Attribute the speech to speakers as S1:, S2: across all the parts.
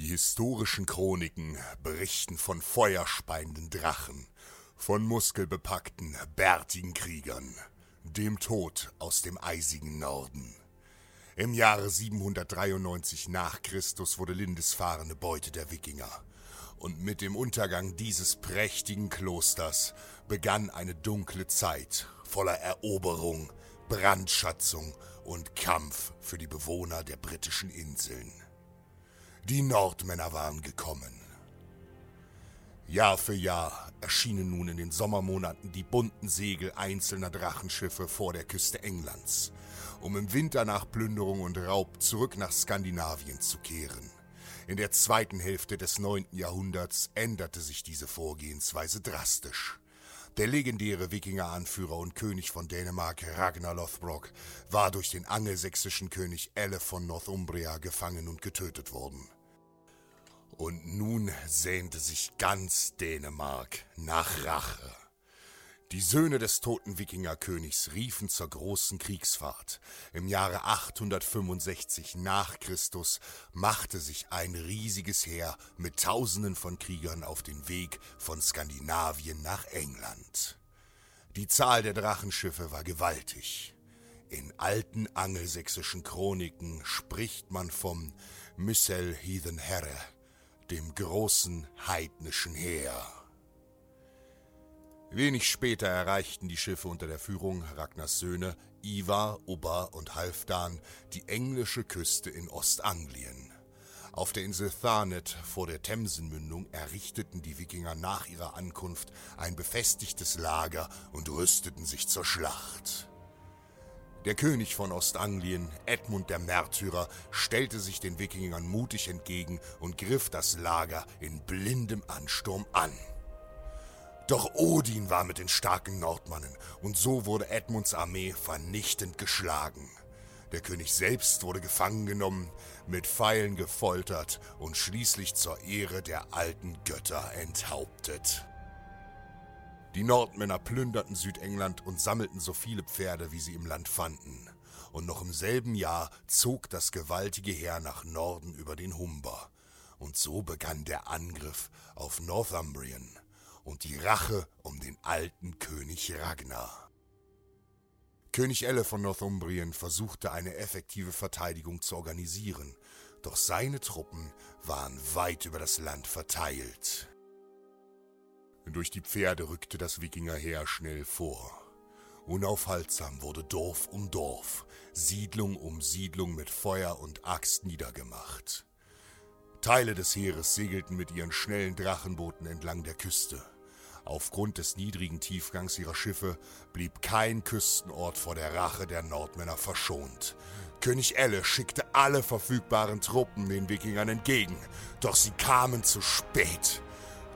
S1: Die historischen Chroniken berichten von feuerspeienden Drachen, von muskelbepackten, bärtigen Kriegern, dem Tod aus dem eisigen Norden. Im Jahre 793 nach Christus wurde Lindisfarne Beute der Wikinger. Und mit dem Untergang dieses prächtigen Klosters begann eine dunkle Zeit voller Eroberung, Brandschatzung und Kampf für die Bewohner der britischen Inseln. Die Nordmänner waren gekommen. Jahr für Jahr erschienen nun in den Sommermonaten die bunten Segel einzelner Drachenschiffe vor der Küste Englands, um im Winter nach Plünderung und Raub zurück nach Skandinavien zu kehren. In der zweiten Hälfte des neunten Jahrhunderts änderte sich diese Vorgehensweise drastisch. Der legendäre Wikinger-Anführer und König von Dänemark Ragnar Lothbrok war durch den angelsächsischen König Elle von Northumbria gefangen und getötet worden. Und nun sehnte sich ganz Dänemark nach Rache. Die Söhne des toten Wikingerkönigs riefen zur großen Kriegsfahrt. Im Jahre 865 nach Christus machte sich ein riesiges Heer mit Tausenden von Kriegern auf den Weg von Skandinavien nach England. Die Zahl der Drachenschiffe war gewaltig. In alten angelsächsischen Chroniken spricht man vom Myssel Heathen Herre, dem großen heidnischen Heer. Wenig später erreichten die Schiffe unter der Führung Ragnars Söhne Ivar, Ubba und Halfdan die englische Küste in Ostanglien. Auf der Insel Thanet vor der Themsenmündung errichteten die Wikinger nach ihrer Ankunft ein befestigtes Lager und rüsteten sich zur Schlacht. Der König von Ostanglien, Edmund der Märtyrer, stellte sich den Wikingern mutig entgegen und griff das Lager in blindem Ansturm an. Doch Odin war mit den starken Nordmannen, und so wurde Edmunds Armee vernichtend geschlagen. Der König selbst wurde gefangen genommen, mit Pfeilen gefoltert und schließlich zur Ehre der alten Götter enthauptet. Die Nordmänner plünderten Südengland und sammelten so viele Pferde, wie sie im Land fanden. Und noch im selben Jahr zog das gewaltige Heer nach Norden über den Humber. Und so begann der Angriff auf Northumbrien und die Rache um den alten König Ragnar. König Elle von Northumbrien versuchte eine effektive Verteidigung zu organisieren, doch seine Truppen waren weit über das Land verteilt. Durch die Pferde rückte das Wikingerheer schnell vor. Unaufhaltsam wurde Dorf um Dorf, Siedlung um Siedlung mit Feuer und Axt niedergemacht. Teile des Heeres segelten mit ihren schnellen Drachenbooten entlang der Küste. Aufgrund des niedrigen Tiefgangs ihrer Schiffe blieb kein Küstenort vor der Rache der Nordmänner verschont. König Elle schickte alle verfügbaren Truppen den Wikingern entgegen, doch sie kamen zu spät.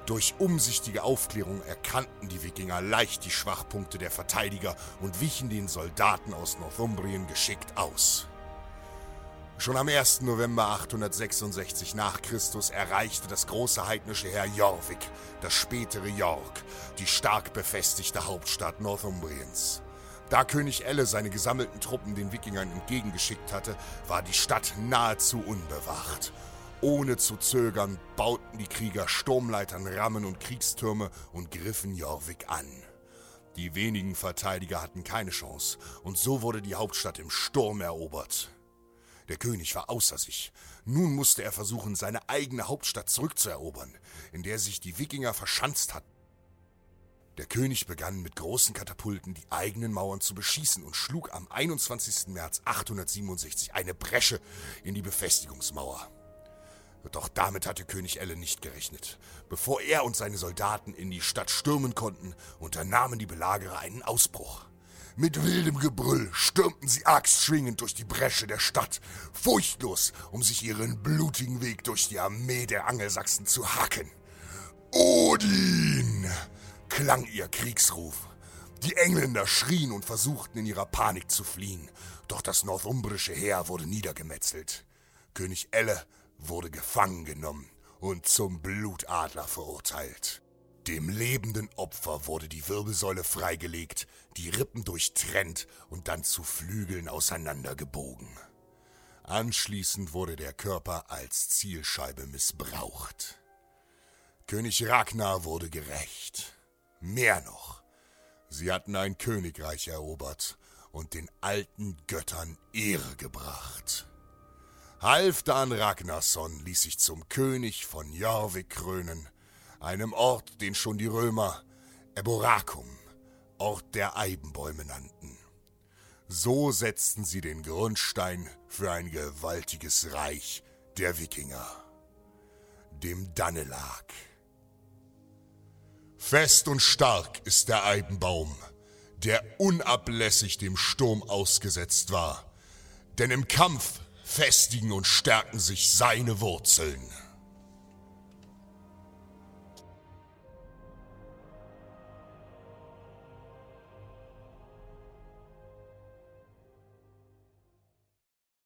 S1: Durch umsichtige Aufklärung erkannten die Wikinger leicht die Schwachpunkte der Verteidiger und wichen den Soldaten aus Northumbrien geschickt aus. Schon am 1. November 866 nach Christus erreichte das große heidnische Heer Jorvik, das spätere York, die stark befestigte Hauptstadt Northumbriens. Da König Elle seine gesammelten Truppen den Wikingern entgegengeschickt hatte, war die Stadt nahezu unbewacht. Ohne zu zögern bauten die Krieger Sturmleitern, Rammen und Kriegstürme und griffen Jorvik an. Die wenigen Verteidiger hatten keine Chance, und so wurde die Hauptstadt im Sturm erobert. Der König war außer sich. Nun musste er versuchen, seine eigene Hauptstadt zurückzuerobern, in der sich die Wikinger verschanzt hatten. Der König begann mit großen Katapulten die eigenen Mauern zu beschießen und schlug am 21. März 867 eine Bresche in die Befestigungsmauer. Doch damit hatte König Elle nicht gerechnet. Bevor er und seine Soldaten in die Stadt stürmen konnten, unternahmen die Belagerer einen Ausbruch. Mit wildem Gebrüll stürmten sie axtschwingend durch die Bresche der Stadt, furchtlos, um sich ihren blutigen Weg durch die Armee der Angelsachsen zu hacken. Odin! klang ihr Kriegsruf. Die Engländer schrien und versuchten in ihrer Panik zu fliehen, doch das northumbrische Heer wurde niedergemetzelt. König Elle wurde gefangen genommen und zum Blutadler verurteilt. Dem lebenden Opfer wurde die Wirbelsäule freigelegt, die Rippen durchtrennt und dann zu Flügeln auseinandergebogen. Anschließend wurde der Körper als Zielscheibe missbraucht. König Ragnar wurde gerecht. Mehr noch, sie hatten ein Königreich erobert und den alten Göttern Ehre gebracht. Halfdan Ragnarsson ließ sich zum König von Jorvik krönen, einem Ort, den schon die Römer Eborakum, Ort der Eibenbäume nannten. So setzten sie den Grundstein für ein gewaltiges Reich der Wikinger, dem Dannelag. Fest und stark ist der Eibenbaum, der unablässig dem Sturm ausgesetzt war. Denn im Kampf festigen und stärken sich seine Wurzeln.